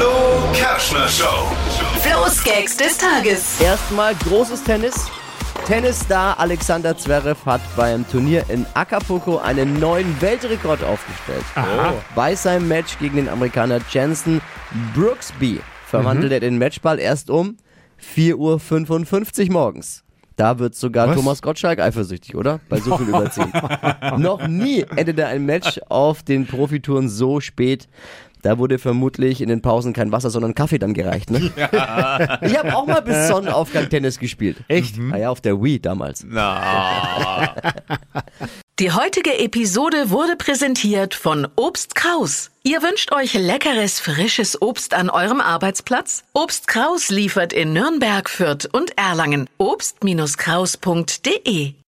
Flo Kerschner Show. Flo's Gags des Tages. Erstmal großes Tennis. Tennisstar Alexander Zverev hat beim Turnier in Acapulco einen neuen Weltrekord aufgestellt. Bei seinem Match gegen den Amerikaner Jensen Brooksby verwandelte er den Matchball erst um 4.55 Uhr morgens. Da wird sogar Was? Thomas Gottschalk eifersüchtig, oder? Bei so viel Überziehen. Noch nie endete ein Match auf den Profitouren so spät. Da wurde vermutlich in den Pausen kein Wasser, sondern Kaffee dann gereicht. Ne? Ich habe auch mal bis Sonnenaufgang Tennis gespielt. Echt? Naja, auf der Wii damals. Die heutige Episode wurde präsentiert von Obst Kraus. Ihr wünscht euch leckeres, frisches Obst an eurem Arbeitsplatz? Obst Kraus liefert in Nürnberg, Fürth und Erlangen. Obst-Kraus.de